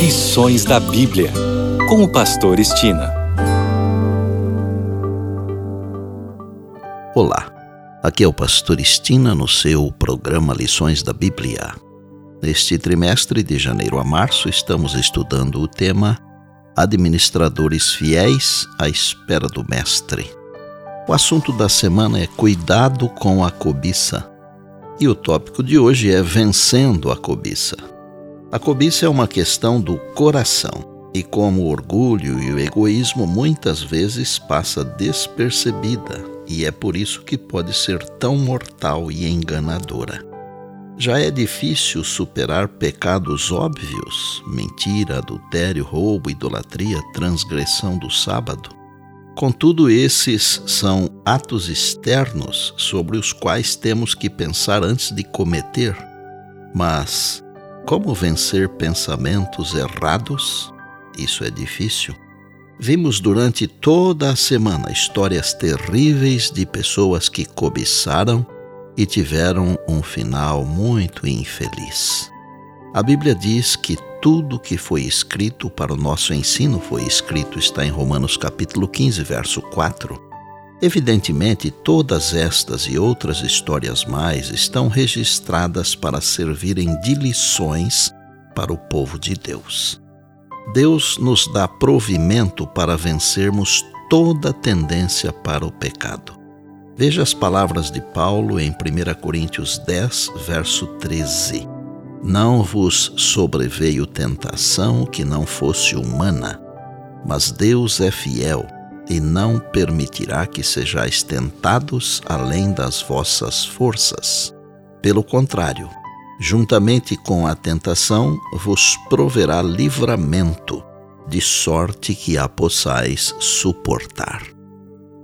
Lições da Bíblia, com o Pastor Estina. Olá, aqui é o Pastor Estina no seu programa Lições da Bíblia. Neste trimestre, de janeiro a março, estamos estudando o tema Administradores Fiéis à Espera do Mestre. O assunto da semana é Cuidado com a Cobiça. E o tópico de hoje é Vencendo a Cobiça. A cobiça é uma questão do coração, e como o orgulho e o egoísmo muitas vezes passa despercebida, e é por isso que pode ser tão mortal e enganadora. Já é difícil superar pecados óbvios, mentira, adultério, roubo, idolatria, transgressão do sábado. Contudo, esses são atos externos sobre os quais temos que pensar antes de cometer. Mas como vencer pensamentos errados? Isso é difícil. Vimos durante toda a semana histórias terríveis de pessoas que cobiçaram e tiveram um final muito infeliz. A Bíblia diz que tudo que foi escrito para o nosso ensino foi escrito, está em Romanos capítulo 15, verso 4. Evidentemente, todas estas e outras histórias mais estão registradas para servirem de lições para o povo de Deus. Deus nos dá provimento para vencermos toda tendência para o pecado. Veja as palavras de Paulo em 1 Coríntios 10, verso 13. Não vos sobreveio tentação que não fosse humana, mas Deus é fiel e não permitirá que sejais tentados além das vossas forças. Pelo contrário, juntamente com a tentação, vos proverá livramento, de sorte que a possais suportar.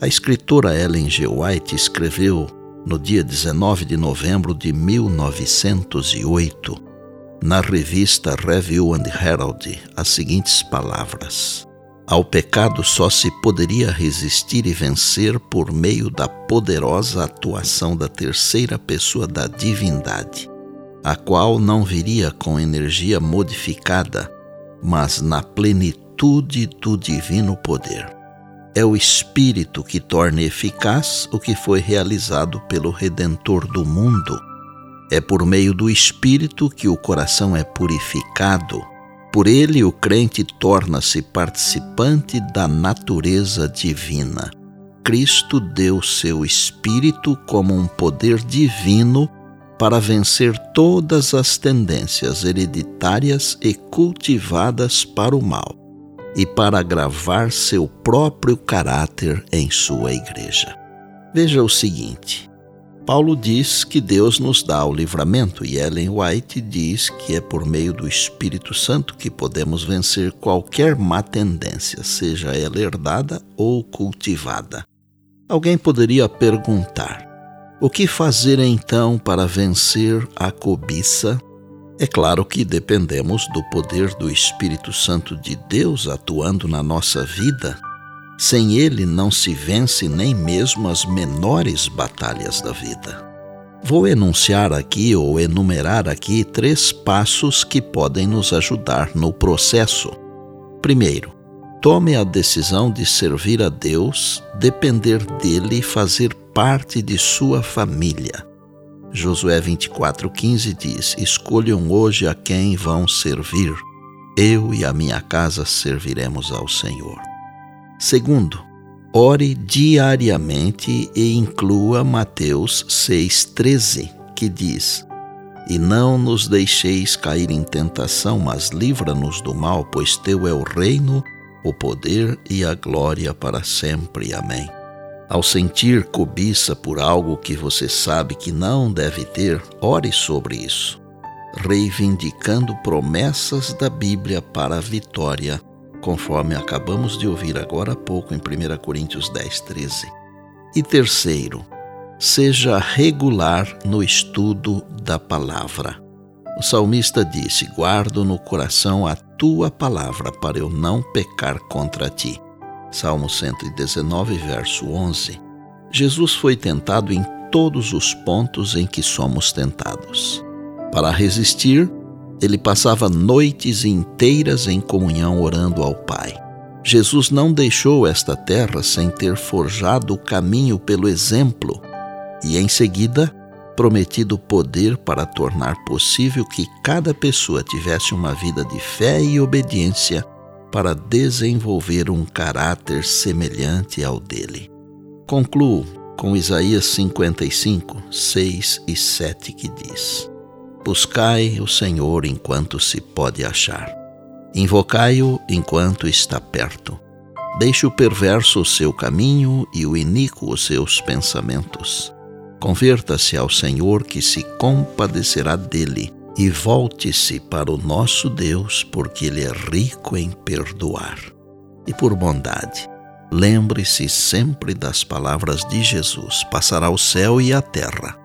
A escritora Ellen G. White escreveu no dia 19 de novembro de 1908, na revista Review and Herald, as seguintes palavras: ao pecado só se poderia resistir e vencer por meio da poderosa atuação da terceira pessoa da divindade, a qual não viria com energia modificada, mas na plenitude do divino poder. É o Espírito que torna eficaz o que foi realizado pelo Redentor do mundo. É por meio do Espírito que o coração é purificado por ele, o crente torna-se participante da natureza divina. Cristo deu seu Espírito como um poder divino para vencer todas as tendências hereditárias e cultivadas para o mal e para gravar seu próprio caráter em sua igreja. Veja o seguinte: Paulo diz que Deus nos dá o livramento e Ellen White diz que é por meio do Espírito Santo que podemos vencer qualquer má tendência, seja ela herdada ou cultivada. Alguém poderia perguntar: o que fazer então para vencer a cobiça? É claro que dependemos do poder do Espírito Santo de Deus atuando na nossa vida sem ele não se vence nem mesmo as menores batalhas da vida. Vou enunciar aqui ou enumerar aqui três passos que podem nos ajudar no processo. Primeiro, tome a decisão de servir a Deus, depender dele e fazer parte de sua família. Josué 24,15 diz: Escolham hoje a quem vão servir. Eu e a minha casa serviremos ao Senhor. Segundo, ore diariamente e inclua Mateus 6,13, que diz: E não nos deixeis cair em tentação, mas livra-nos do mal, pois teu é o reino, o poder e a glória para sempre. Amém. Ao sentir cobiça por algo que você sabe que não deve ter, ore sobre isso, reivindicando promessas da Bíblia para a vitória conforme acabamos de ouvir agora há pouco em 1 Coríntios 10, 13. E terceiro, seja regular no estudo da palavra. O salmista disse: Guardo no coração a tua palavra para eu não pecar contra ti. Salmo 119, verso 11. Jesus foi tentado em todos os pontos em que somos tentados. Para resistir, Ele passava noites inteiras em comunhão orando ao Pai. Jesus não deixou esta terra sem ter forjado o caminho pelo exemplo e, em seguida, prometido poder para tornar possível que cada pessoa tivesse uma vida de fé e obediência para desenvolver um caráter semelhante ao dele. Concluo com Isaías 55, 6 e 7 que diz: Buscai o Senhor enquanto se pode achar. Invocai-o enquanto está perto. Deixe o perverso o seu caminho e o iníquo os seus pensamentos. Converta-se ao Senhor, que se compadecerá dele, e volte-se para o nosso Deus, porque ele é rico em perdoar. E por bondade, lembre-se sempre das palavras de Jesus: passará o céu e a terra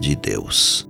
de Deus.